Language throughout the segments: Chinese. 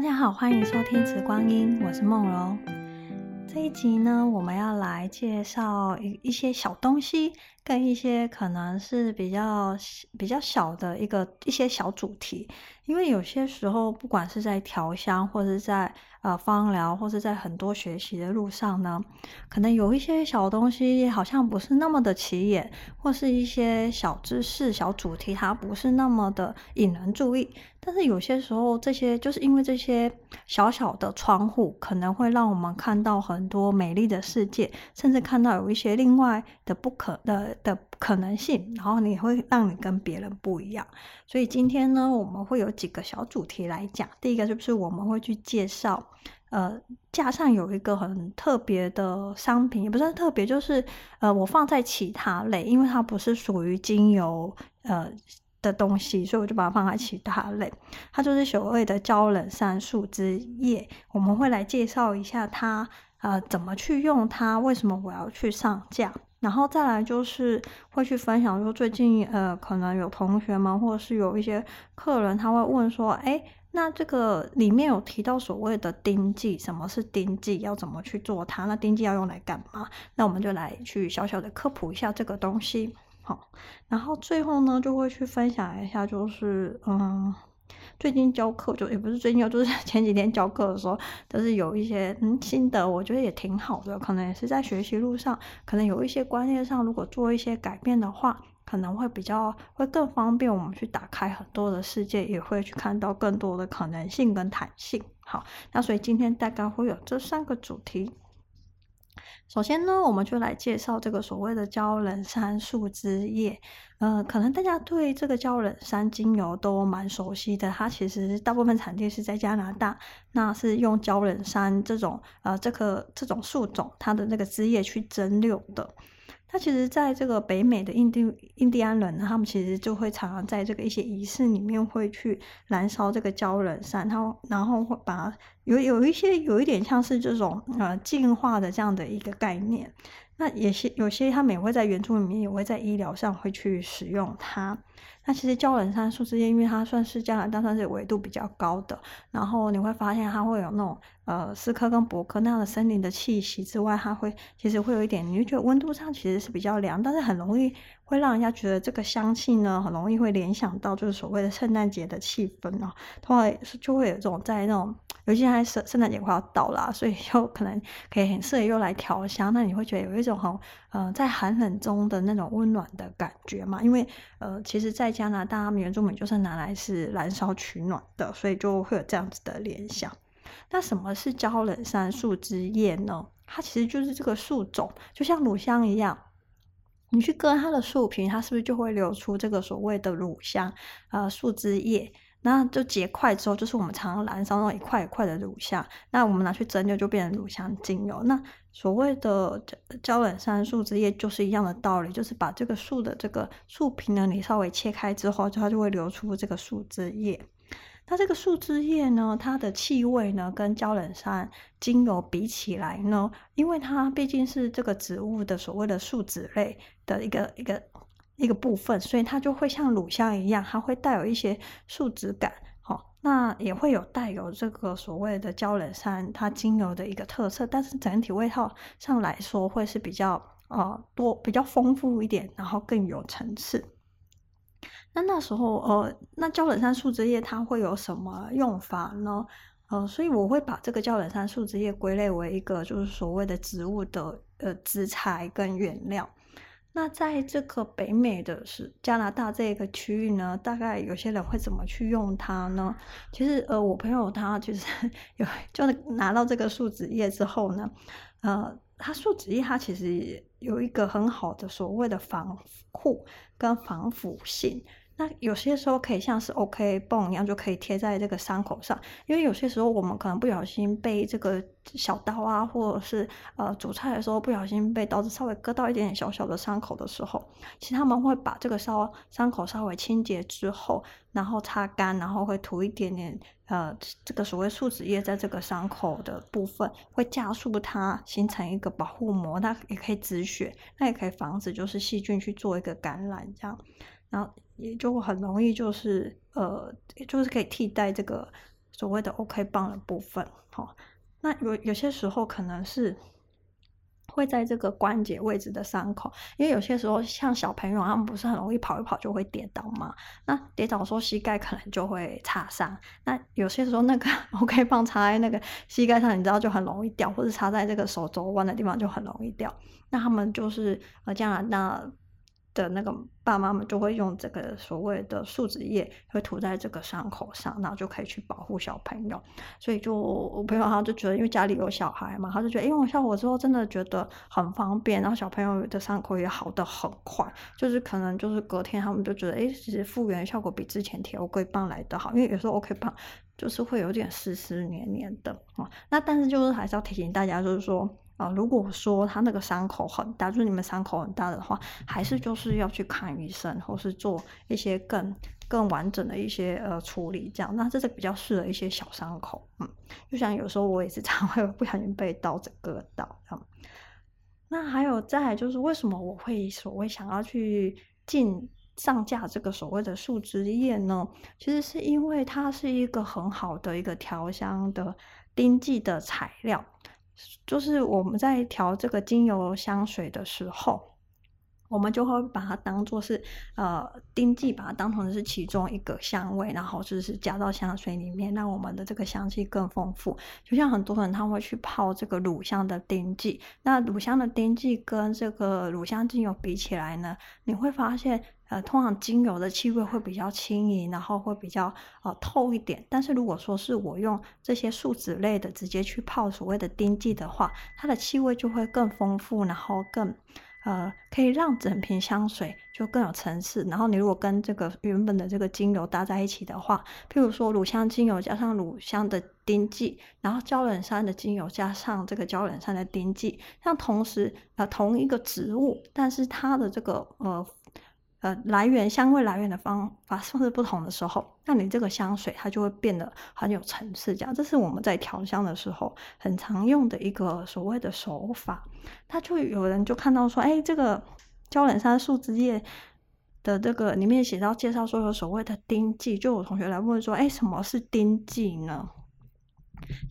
大家好，欢迎收听《慈光音》，我是梦柔。这一集呢，我们要来介绍一一些小东西。跟一些可能是比较比较小的一个一些小主题，因为有些时候，不管是在调香，或者在呃芳疗，或者在很多学习的路上呢，可能有一些小东西好像不是那么的起眼，或是一些小知识、小主题，它不是那么的引人注意。但是有些时候，这些就是因为这些小小的窗户，可能会让我们看到很多美丽的世界，甚至看到有一些另外的不可的。的可能性，然后你会让你跟别人不一样。所以今天呢，我们会有几个小主题来讲。第一个就是我们会去介绍，呃，架上有一个很特别的商品，也不是特别，就是呃，我放在其他类，因为它不是属于精油呃的东西，所以我就把它放在其他类。它就是所谓的胶冷杉树枝叶，我们会来介绍一下它，呃，怎么去用它，为什么我要去上架。然后再来就是会去分享，说最近呃，可能有同学们或者是有一些客人，他会问说，哎，那这个里面有提到所谓的酊剂，什么是酊剂？要怎么去做它？那酊剂要用来干嘛？那我们就来去小小的科普一下这个东西，好。然后最后呢，就会去分享一下，就是嗯。最近教课就也不是最近，就是 前几天教课的时候，就是有一些嗯心得，我觉得也挺好的。可能也是在学习路上，可能有一些观念上，如果做一些改变的话，可能会比较会更方便我们去打开很多的世界，也会去看到更多的可能性跟弹性。好，那所以今天大概会有这三个主题。首先呢，我们就来介绍这个所谓的胶冷杉树枝叶。呃，可能大家对这个胶冷杉精油都蛮熟悉的，它其实大部分产地是在加拿大，那是用胶冷杉这种呃这棵这种树种它的那个枝叶去蒸馏的。他其实在这个北美的印第印第安人呢，他们其实就会常常在这个一些仪式里面会去燃烧这个鲛人山，然后然后会把有有一些有一点像是这种呃进化的这样的一个概念。那也些有些他们也会在原著里面也会在医疗上会去使用它。那其实胶冷杉树之间，因为它算是加拿大算是纬度比较高的，然后你会发现它会有那种呃斯科跟柏科那样的森林的气息之外，它会其实会有一点，你就觉得温度上其实是比较凉，但是很容易会让人家觉得这个香气呢，很容易会联想到就是所谓的圣诞节的气氛哦，通常就会有这种在那种。尤其现在圣圣诞节快要到了，所以又可能可以很适合又来调香。那你会觉得有一种很呃在寒冷中的那种温暖的感觉嘛？因为呃，其实，在加拿大，他们原住民就是拿来是燃烧取暖的，所以就会有这样子的联想。那什么是胶冷杉树枝叶呢？它其实就是这个树种，就像乳香一样，你去割它的树皮，它是不是就会流出这个所谓的乳香？呃，树枝叶。那就结块之后，就是我们常常燃烧那种一块一块的乳香。那我们拿去蒸馏，就变成乳香精油。那所谓的胶冷杉树枝叶就是一样的道理，就是把这个树的这个树皮呢，你稍微切开之后，它就会流出这个树枝叶。那这个树枝叶呢，它的气味呢，跟胶冷杉精油比起来呢，因为它毕竟是这个植物的所谓的树脂类的一个一个。一个部分，所以它就会像乳香一样，它会带有一些树脂感，好，那也会有带有这个所谓的胶冷杉它精油的一个特色，但是整体味道上来说会是比较呃多、比较丰富一点，然后更有层次。那那时候呃，那胶冷杉树枝叶它会有什么用法呢？呃，所以我会把这个胶冷杉树枝叶归类为一个就是所谓的植物的呃植材跟原料。那在这个北美的是加拿大这个区域呢，大概有些人会怎么去用它呢？其实，呃，我朋友他就是 有，就拿到这个树脂液之后呢，呃，它树脂液它其实有一个很好的所谓的防护跟防腐性。那有些时候可以像是 OK 绷一样，就可以贴在这个伤口上。因为有些时候我们可能不小心被这个小刀啊，或者是呃煮菜的时候不小心被刀子稍微割到一点点小小的伤口的时候，其实他们会把这个稍伤口稍微清洁之后，然后擦干，然后会涂一点点呃这个所谓树脂液在这个伤口的部分，会加速它形成一个保护膜，它也可以止血，那也可以防止就是细菌去做一个感染这样。然后也就很容易，就是呃，就是可以替代这个所谓的 OK 棒的部分。好，那有有些时候可能是。会在这个关节位置的伤口，因为有些时候像小朋友，他们不是很容易跑一跑就会跌倒嘛。那跌倒的时候膝盖可能就会擦伤。那有些时候那个 OK 棒插在那个膝盖上，你知道就很容易掉，或者插在这个手肘弯的地方就很容易掉。那他们就是呃加拿大。的那个爸妈们就会用这个所谓的树脂液，会涂在这个伤口上，然后就可以去保护小朋友。所以就我朋友他就觉得，因为家里有小孩嘛，他就觉得用效果之后真的觉得很方便，然后小朋友的伤口也好得很快，就是可能就是隔天他们就觉得，哎，其实复原效果比之前贴 OK 棒来得好，因为有时候 OK 棒就是会有点湿湿黏黏的啊。那但是就是还是要提醒大家，就是说。啊，如果说他那个伤口很大，就是你们伤口很大的话，还是就是要去看医生，或是做一些更更完整的一些呃处理，这样。那这是比较适合一些小伤口，嗯，就像有时候我也是 常会不小心被刀子割到，嗯。那还有再就是为什么我会所谓想要去进上架这个所谓的树脂液呢？其实是因为它是一个很好的一个调香的丁剂的材料。就是我们在调这个精油香水的时候，我们就会把它当做是呃丁剂，把它当成是其中一个香味，然后就是加到香水里面，让我们的这个香气更丰富。就像很多人他会去泡这个乳香的丁剂，那乳香的丁剂跟这个乳香精油比起来呢，你会发现。呃，通常精油的气味会比较轻盈，然后会比较呃透一点。但是如果说是我用这些树脂类的直接去泡所谓的丁剂的话，它的气味就会更丰富，然后更呃可以让整瓶香水就更有层次。然后你如果跟这个原本的这个精油搭在一起的话，譬如说乳香精油加上乳香的丁剂，然后胶原山的精油加上这个胶原山的丁剂，像同时呃同一个植物，但是它的这个呃。呃，来源香味来源的方法是不是不同的时候，那你这个香水它就会变得很有层次。这样，这是我们在调香的时候很常用的一个所谓的手法。他就有人就看到说，哎，这个娇兰山树脂液的这个里面写到介绍说有所谓的丁剂，就有同学来问说，哎，什么是丁剂呢？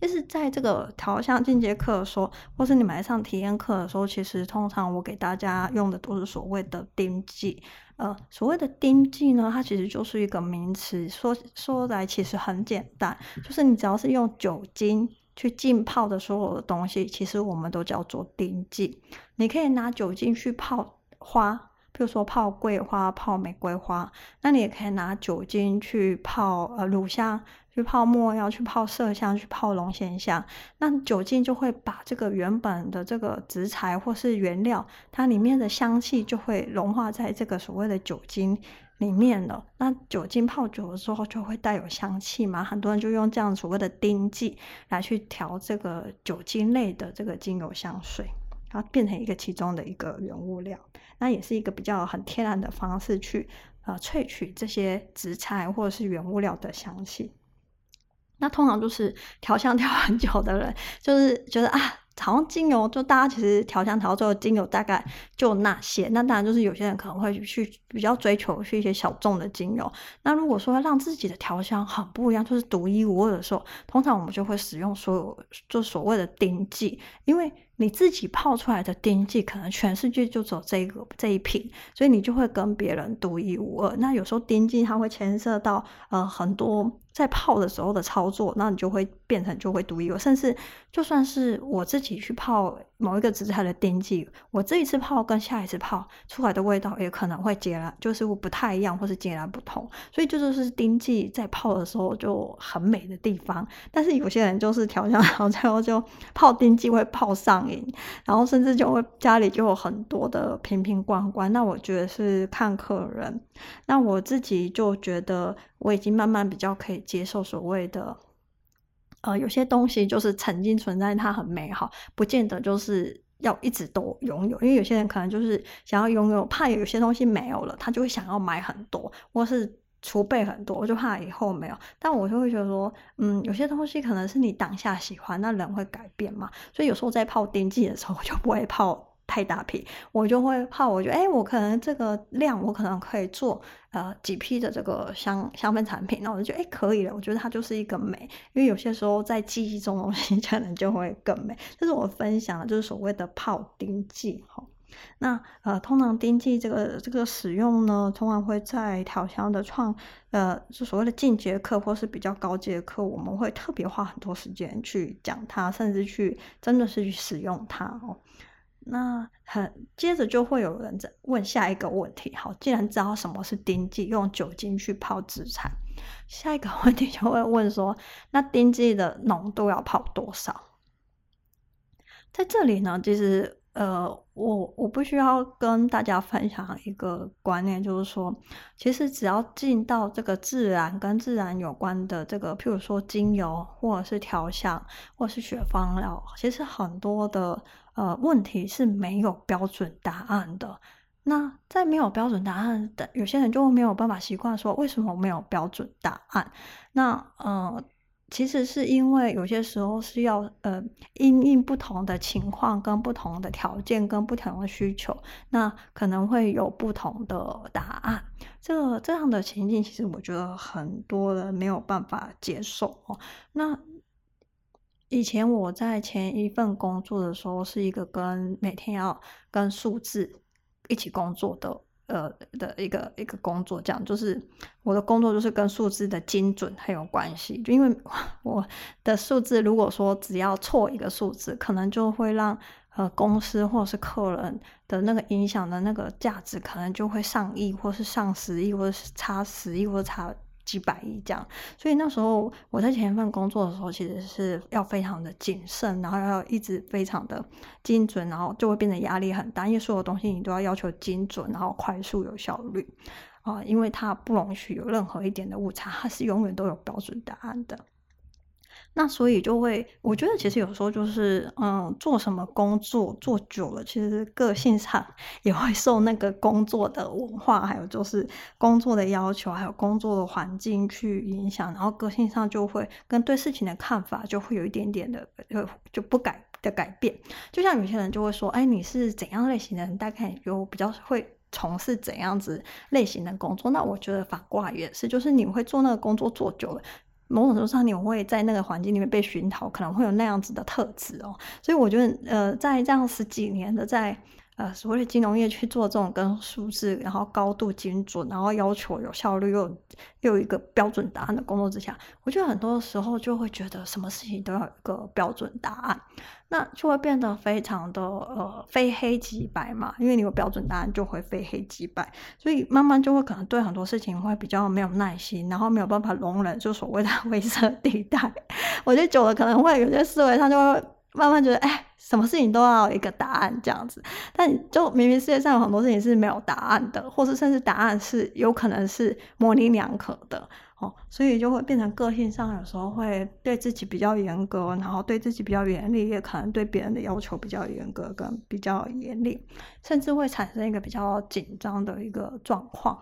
就是在这个调香进阶课的时候，或是你们来上体验课的时候，其实通常我给大家用的都是所谓的丁剂。呃，所谓的丁剂呢，它其实就是一个名词，说说来其实很简单，就是你只要是用酒精去浸泡的所有的东西，其实我们都叫做丁剂。你可以拿酒精去泡花，比如说泡桂花、泡玫瑰花，那你也可以拿酒精去泡呃乳香。去泡沫，要，去泡麝香，去泡龙涎香，那酒精就会把这个原本的这个植材或是原料，它里面的香气就会融化在这个所谓的酒精里面了。那酒精泡久了之后就会带有香气嘛，很多人就用这样所谓的酊剂来去调这个酒精类的这个精油香水，然后变成一个其中的一个原物料。那也是一个比较很天然的方式去呃萃取这些植材或者是原物料的香气。那通常就是调香调很久的人，就是觉得啊，好像精油就大家其实调香调到最后，精油大概就那些。那当然就是有些人可能会去比较追求去一些小众的精油。那如果说要让自己的调香很不一样，就是独一无二的时候，通常我们就会使用所有就所谓的丁剂，因为。你自己泡出来的丁剂，可能全世界就只有这一个这一瓶，所以你就会跟别人独一无二。那有时候丁剂它会牵涉到呃很多在泡的时候的操作，那你就会变成就会独一无二。甚至就算是我自己去泡某一个植材的丁剂，我这一次泡跟下一次泡出来的味道也可能会截然就是不太一样，或是截然不同。所以这就是丁剂在泡的时候就很美的地方。但是有些人就是调香好之后就泡丁剂会泡上瘾。然后甚至就会家里就有很多的瓶瓶罐罐，那我觉得是看客人。那我自己就觉得我已经慢慢比较可以接受所谓的，呃，有些东西就是曾经存在，它很美好，不见得就是要一直都拥有。因为有些人可能就是想要拥有，怕有些东西没有了，他就会想要买很多，或是。储备很多，我就怕以后没有。但我就会觉得说，嗯，有些东西可能是你当下喜欢，那人会改变嘛。所以有时候在泡酊剂的时候，我就不会泡太大瓶，我就会怕。我觉得，哎，我可能这个量，我可能可以做呃几批的这个香香氛产品。那我就觉得，哎，可以了。我觉得它就是一个美，因为有些时候在记忆中东西 可能就会更美。这是我分享的，就是所谓的泡丁剂哈。那呃，通常丁剂这个这个使用呢，通常会在调香的创呃，就所谓的进阶课或是比较高阶课，我们会特别花很多时间去讲它，甚至去真的是去使用它哦。那很接着就会有人在问下一个问题，好，既然知道什么是丁剂，用酒精去泡紫产，下一个问题就会问说，那丁剂的浓度要泡多少？在这里呢，其实。呃，我我不需要跟大家分享一个观念，就是说，其实只要进到这个自然跟自然有关的这个，譬如说精油，或者是调香，或者是雪芳疗，其实很多的呃问题是没有标准答案的。那在没有标准答案的，有些人就没有办法习惯说，为什么没有标准答案？那呃。其实是因为有些时候是要呃，因应不同的情况、跟不同的条件、跟不同的需求，那可能会有不同的答案。这个这样的情境，其实我觉得很多人没有办法接受哦。那以前我在前一份工作的时候，是一个跟每天要跟数字一起工作的。呃的一个一个工作，这样就是我的工作就是跟数字的精准很有关系。就因为 我的数字，如果说只要错一个数字，可能就会让呃公司或者是客人的那个影响的那个价值，可能就会上亿，或是上十亿，或者是差十亿，或者差。几百亿这样，所以那时候我在前一份工作的时候，其实是要非常的谨慎，然后要一直非常的精准，然后就会变得压力很大，因为所有东西你都要要求精准，然后快速有效率啊、因为它不容许有任何一点的误差，它是永远都有标准答案的。那所以就会，我觉得其实有时候就是，嗯，做什么工作做久了，其实个性上也会受那个工作的文化，还有就是工作的要求，还有工作的环境去影响，然后个性上就会跟对事情的看法就会有一点点的，就就不改的改变。就像有些人就会说，哎，你是怎样类型的人？大概有比较会从事怎样子类型的工作？那我觉得反过来也是，就是你会做那个工作做久了。某种程度上，你会在那个环境里面被熏陶，可能会有那样子的特质哦。所以我觉得，呃，在这样十几年的在呃所谓金融业去做这种跟数字，然后高度精准，然后要求有效率又又一个标准答案的工作之下，我觉得很多时候就会觉得什么事情都要有一个标准答案。那就会变得非常的呃非黑即白嘛，因为你有标准答案就会非黑即白，所以慢慢就会可能对很多事情会比较没有耐心，然后没有办法容忍就所谓的 灰色地带。我觉得久了可能会有些思维上就会慢慢觉得，哎，什么事情都要一个答案这样子，但就明明世界上有很多事情是没有答案的，或是甚至答案是有可能是模棱两可的。哦，所以就会变成个性上有时候会对自己比较严格，然后对自己比较严厉，也可能对别人的要求比较严格跟比较严厉，甚至会产生一个比较紧张的一个状况，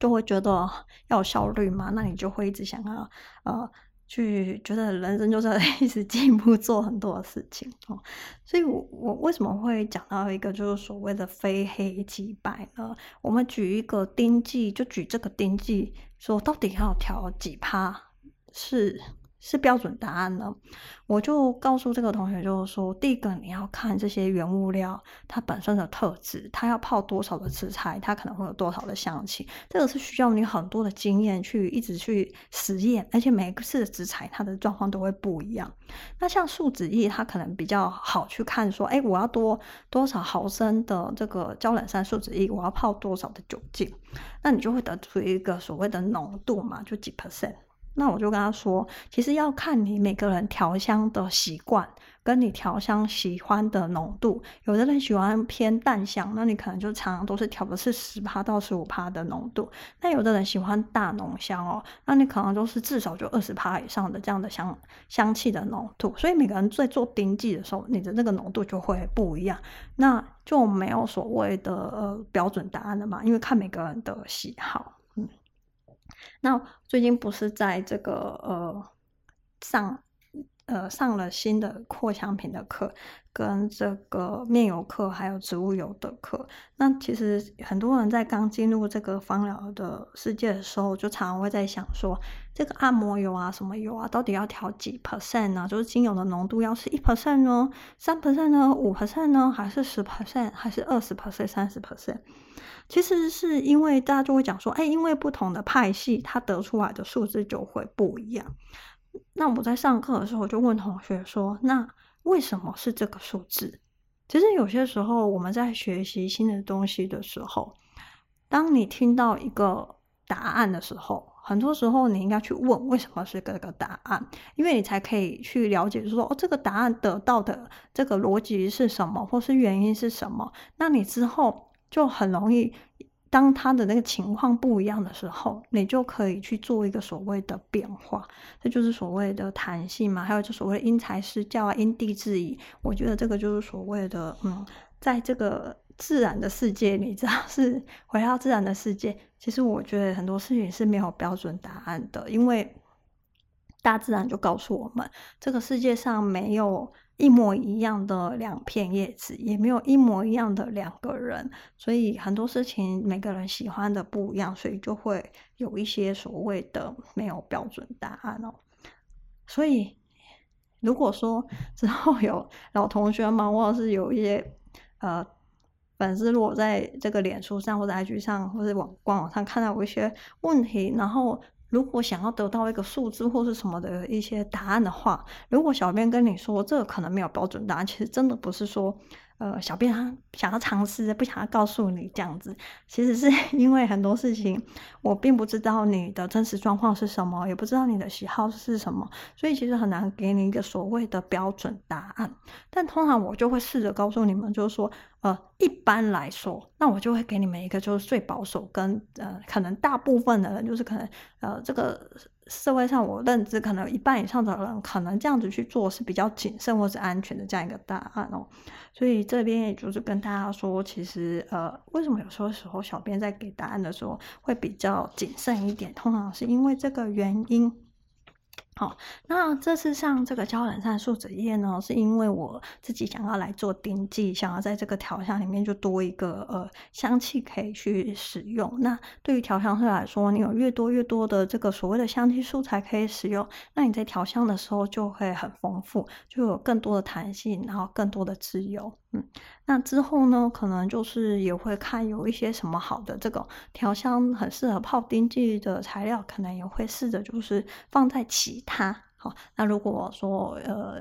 就会觉得要效率嘛，那你就会一直想要呃去觉得人生就是 一直进步，做很多的事情哦。所以我我为什么会讲到一个就是所谓的非黑即白呢？我们举一个丁记，就举这个丁记。说到底要调几趴是是标准答案呢？我就告诉这个同学，就是说，第一个你要看这些原物料它本身的特质，它要泡多少的食材，它可能会有多少的香气，这个是需要你很多的经验去一直去实验，而且每一次的食材它的状况都会不一样。那像树脂液，它可能比较好去看，说，哎，我要多多少毫升的这个胶冷杉树脂液，我要泡多少的酒精，那你就会得出一个所谓的浓度嘛，就几 percent。那我就跟他说，其实要看你每个人调香的习惯，跟你调香喜欢的浓度。有的人喜欢偏淡香，那你可能就常常都是调的是十趴到十五趴的浓度。那有的人喜欢大浓香哦，那你可能都是至少就二十趴以上的这样的香香气的浓度。所以每个人在做丁剂的时候，你的那个浓度就会不一样。那就没有所谓的呃标准答案了嘛，因为看每个人的喜好。那最近不是在这个呃上呃上了新的扩香品的课，跟这个面油课，还有植物油的课。那其实很多人在刚进入这个芳疗的世界的时候，就常常会在想说，这个按摩油啊，什么油啊，到底要调几 percent 呢？就是精油的浓度要是一 percent 呢，三 percent 呢，五 percent 呢，还是十 percent，还是二十 percent，三十 percent？其实是因为大家就会讲说，哎，因为不同的派系，它得出来的数字就会不一样。那我在上课的时候，就问同学说：“那为什么是这个数字？”其实有些时候我们在学习新的东西的时候，当你听到一个答案的时候，很多时候你应该去问为什么是这个答案，因为你才可以去了解说哦，这个答案得到的这个逻辑是什么，或是原因是什么。那你之后就很容易。当他的那个情况不一样的时候，你就可以去做一个所谓的变化，这就是所谓的弹性嘛。还有就所谓的因材施教啊，因地制宜。我觉得这个就是所谓的，嗯，在这个自然的世界，你知道是回到自然的世界。其实我觉得很多事情是没有标准答案的，因为大自然就告诉我们，这个世界上没有。一模一样的两片叶子，也没有一模一样的两个人，所以很多事情每个人喜欢的不一样，所以就会有一些所谓的没有标准答案哦。所以如果说之后有老同学嘛，或者是有一些呃粉丝，如果在这个脸书上或者 IG 上或者网官网上看到有一些问题，然后。如果想要得到一个数字或是什么的一些答案的话，如果小编跟你说这个可能没有标准答案，其实真的不是说。呃，小编他想要尝试，不想要告诉你这样子，其实是 因为很多事情我并不知道你的真实状况是什么，也不知道你的喜好是什么，所以其实很难给你一个所谓的标准答案。但通常我就会试着告诉你们，就是说，呃，一般来说，那我就会给你们一个就是最保守跟呃，可能大部分的人就是可能呃这个。社会上，我认知可能有一半以上的人可能这样子去做是比较谨慎或是安全的这样一个答案哦。所以这边也就是跟大家说，其实呃，为什么有时候时候小编在给答案的时候会比较谨慎一点，通常是因为这个原因。好，那这次上这个胶冷杉树脂液呢，是因为我自己想要来做丁剂，想要在这个调香里面就多一个呃香气可以去使用。那对于调香师来说，你有越多越多的这个所谓的香气素材可以使用，那你在调香的时候就会很丰富，就有更多的弹性，然后更多的自由。嗯，那之后呢，可能就是也会看有一些什么好的这个调香很适合泡丁剂的材料，可能也会试着就是放在起其他。好，那如果说呃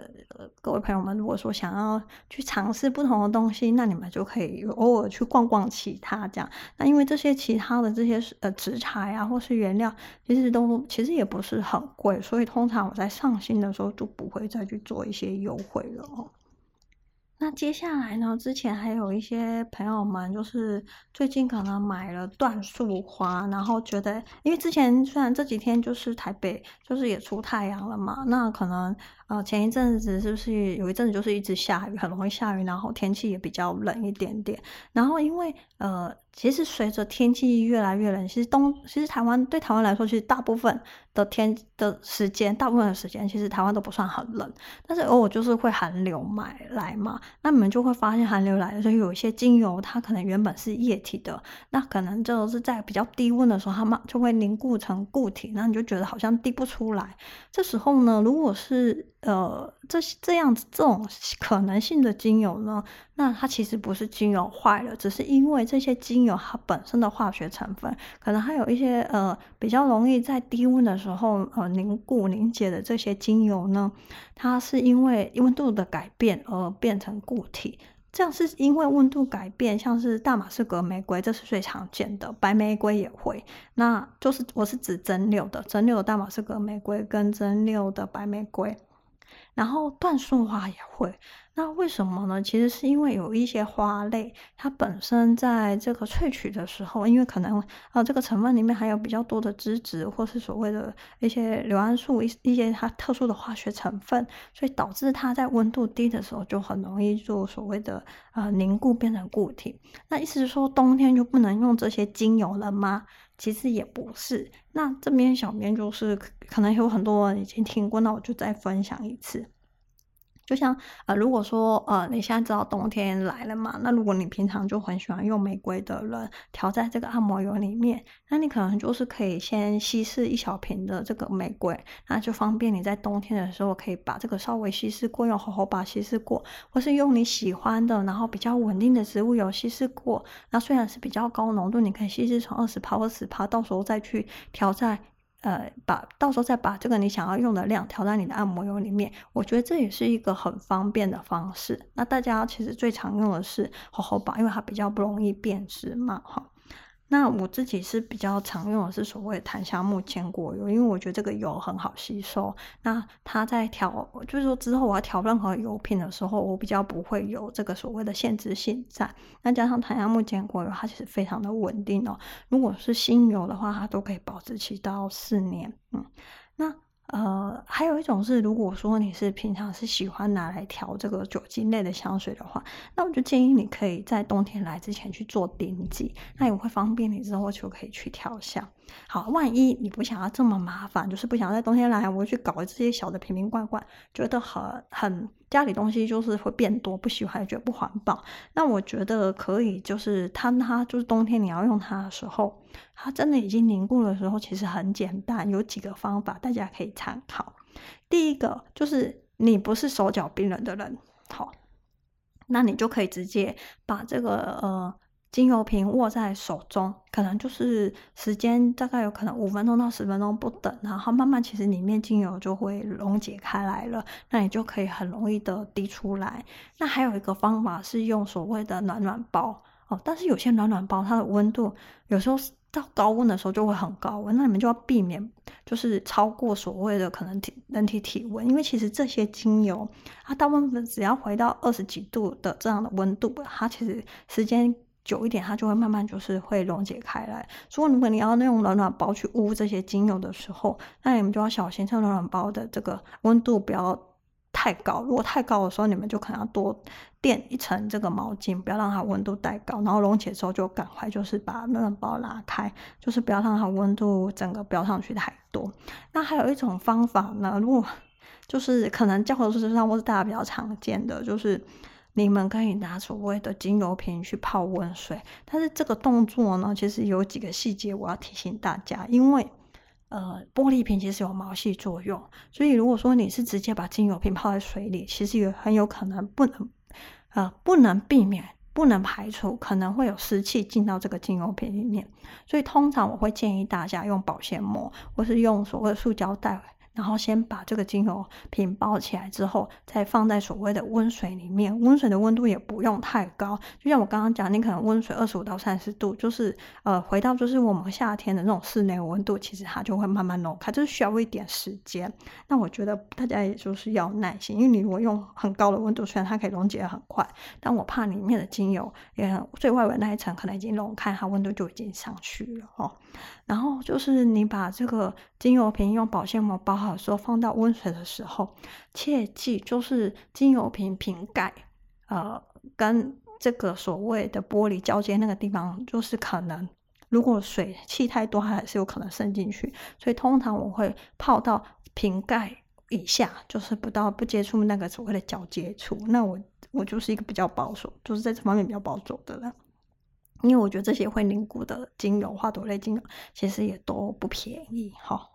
各位朋友们如果说想要去尝试不同的东西，那你们就可以偶尔去逛逛其他这样。那因为这些其他的这些呃植材啊或是原料，其实都其实也不是很贵，所以通常我在上新的时候就不会再去做一些优惠了哦。那接下来呢？之前还有一些朋友们，就是最近可能买了椴树花，然后觉得，因为之前虽然这几天就是台北就是也出太阳了嘛，那可能呃前一阵子是不是有一阵子就是一直下雨，很容易下雨，然后天气也比较冷一点点，然后因为呃。其实随着天气越来越冷，其实东其实台湾对台湾来说，其实大部分的天的时间，大部分的时间，其实台湾都不算很冷。但是偶尔就是会寒流买来嘛，那你们就会发现寒流来的时候，有一些精油它可能原本是液体的，那可能就是在比较低温的时候，它们就会凝固成固体，那你就觉得好像滴不出来。这时候呢，如果是呃这这样子这种可能性的精油呢，那它其实不是精油坏了，只是因为这些精油它本身的化学成分，可能还有一些呃比较容易在低温的时候呃凝固凝结的这些精油呢，它是因为温度的改变而变成固体。这样是因为温度改变，像是大马士革玫瑰，这是最常见的，白玫瑰也会，那就是我是指蒸馏的，蒸馏的大马士革玫瑰跟蒸馏的白玫瑰。然后椴树花也会，那为什么呢？其实是因为有一些花类，它本身在这个萃取的时候，因为可能呃这个成分里面含有比较多的脂质，或是所谓的一些硫胺素一一些它特殊的化学成分，所以导致它在温度低的时候就很容易做所谓的呃凝固变成固体。那意思是说冬天就不能用这些精油了吗？其实也不是。那这边小编就是可能有很多人已经听过，那我就再分享一次。就像呃，如果说呃，你现在知道冬天来了嘛，那如果你平常就很喜欢用玫瑰的人，调在这个按摩油里面，那你可能就是可以先稀释一小瓶的这个玫瑰，那就方便你在冬天的时候可以把这个稍微稀释过，用荷荷巴稀释过，或是用你喜欢的，然后比较稳定的植物油稀释过。那虽然是比较高浓度，你可以稀释成二十趴或十趴，到时候再去调在。呃，把到时候再把这个你想要用的量调在你的按摩油里面，我觉得这也是一个很方便的方式。那大家其实最常用的是荷荷巴，因为它比较不容易变质嘛，哈。那我自己是比较常用的是所谓檀香木坚果油，因为我觉得这个油很好吸收。那它在调，就是说之后我要调任何油品的时候，我比较不会有这个所谓的限制性在。那加上檀香木坚果油，它其实非常的稳定哦。如果是新油的话，它都可以保质期到四年。嗯，那。呃，还有一种是，如果说你是平常是喜欢拿来调这个酒精类的香水的话，那我就建议你可以在冬天来之前去做顶剂，那也会方便你之后就可以去调香。好，万一你不想要这么麻烦，就是不想在冬天来，我去搞这些小的瓶瓶罐罐，觉得很很家里东西就是会变多，不喜欢，觉得不环保。那我觉得可以，就是它它就是冬天你要用它的时候，它真的已经凝固的时候，其实很简单，有几个方法大家可以参考。第一个就是你不是手脚冰冷的人，好，那你就可以直接把这个呃。精油瓶握在手中，可能就是时间大概有可能五分钟到十分钟不等，然后慢慢其实里面精油就会溶解开来了，那你就可以很容易的滴出来。那还有一个方法是用所谓的暖暖包哦，但是有些暖暖包它的温度有时候到高温的时候就会很高温，那你们就要避免就是超过所谓的可能体人体体温，因为其实这些精油它大部分只要回到二十几度的这样的温度，它其实时间。久一点，它就会慢慢就是会溶解开来。所以如果你要用暖暖包去捂这些精油的时候，那你们就要小心，这暖暖包的这个温度不要太高。如果太高的时候，你们就可能要多垫一层这个毛巾，不要让它温度太高。然后溶解之后就赶快就是把暖暖包拉开，就是不要让它温度整个飙上去太多。那还有一种方法呢，如果 就是可能教科书上或是大家比较常见的，就是。你们可以拿所谓的精油瓶去泡温水，但是这个动作呢，其实有几个细节我要提醒大家，因为呃，玻璃瓶其实有毛细作用，所以如果说你是直接把精油瓶泡在水里，其实也很有可能不能呃不能避免，不能排除，可能会有湿气进到这个精油瓶里面，所以通常我会建议大家用保鲜膜，或是用所谓的塑胶袋。然后先把这个精油瓶包起来之后，再放在所谓的温水里面。温水的温度也不用太高，就像我刚刚讲，你可能温水二十五到三十度，就是呃，回到就是我们夏天的那种室内温度，其实它就会慢慢溶开，就是需要一点时间。那我觉得大家也就是要耐心，因为你如果用很高的温度，虽然它可以溶解的很快，但我怕里面的精油也最外围那一层可能已经溶开，它温度就已经上去了哦。然后就是你把这个精油瓶用保鲜膜包好。说放到温水的时候，切记就是精油瓶瓶盖，呃，跟这个所谓的玻璃交接那个地方，就是可能如果水汽太多，它还是有可能渗进去。所以通常我会泡到瓶盖以下，就是不到不接触那个所谓的交接处。那我我就是一个比较保守，就是在这方面比较保守的人，因为我觉得这些会凝固的精油，花朵类精油其实也都不便宜，哈。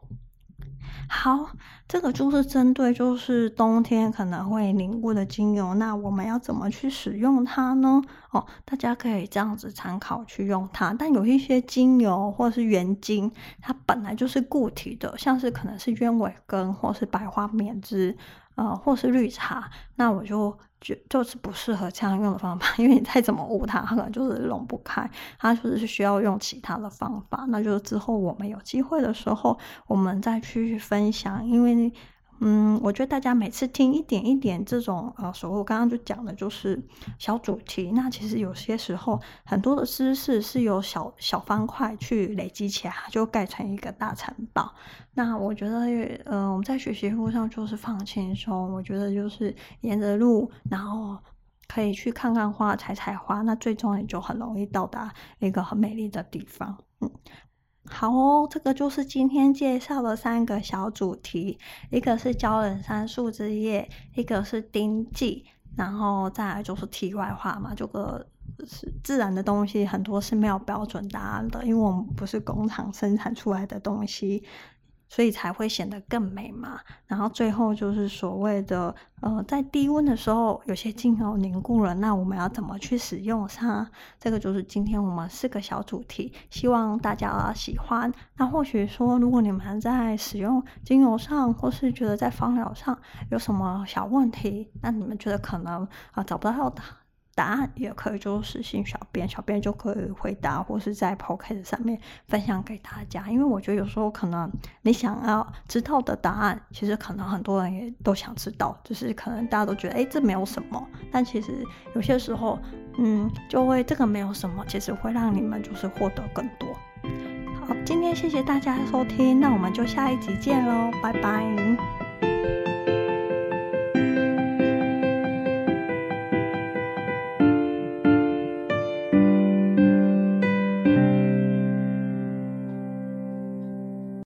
好，这个就是针对就是冬天可能会凝固的精油，那我们要怎么去使用它呢？哦，大家可以这样子参考去用它。但有一些精油或是原精，它本来就是固体的，像是可能是鸢尾根或是白花棉枝。呃，或是绿茶，那我就就就是不适合这样用的方法，因为你再怎么捂它，它可能就是溶不开，它就是需要用其他的方法。那就是之后我们有机会的时候，我们再去分享，因为。嗯，我觉得大家每次听一点一点这种呃，所谓我刚刚就讲的就是小主题。那其实有些时候很多的知识是由小小方块去累积起来，就盖成一个大城堡。那我觉得，呃，我们在学习路上就是放轻松。我觉得就是沿着路，然后可以去看看花，采采花。那最终你就很容易到达一个很美丽的地方。嗯。好哦，这个就是今天介绍的三个小主题，一个是胶人三树之夜，一个是丁剂，然后再来就是题外话嘛，这个是自然的东西，很多是没有标准答案的，因为我们不是工厂生产出来的东西。所以才会显得更美嘛。然后最后就是所谓的，呃，在低温的时候，有些精油凝固了，那我们要怎么去使用它？这个就是今天我们四个小主题，希望大家喜欢。那或许说，如果你们在使用精油上，或是觉得在芳疗上有什么小问题，那你们觉得可能啊、找不到的。答案也可以就私信小编，小编就可以回答，或是在 Podcast 上面分享给大家。因为我觉得有时候可能你想要知道的答案，其实可能很多人也都想知道，就是可能大家都觉得，哎，这没有什么。但其实有些时候，嗯，就会这个没有什么，其实会让你们就是获得更多。好，今天谢谢大家收听，那我们就下一集见喽，拜拜。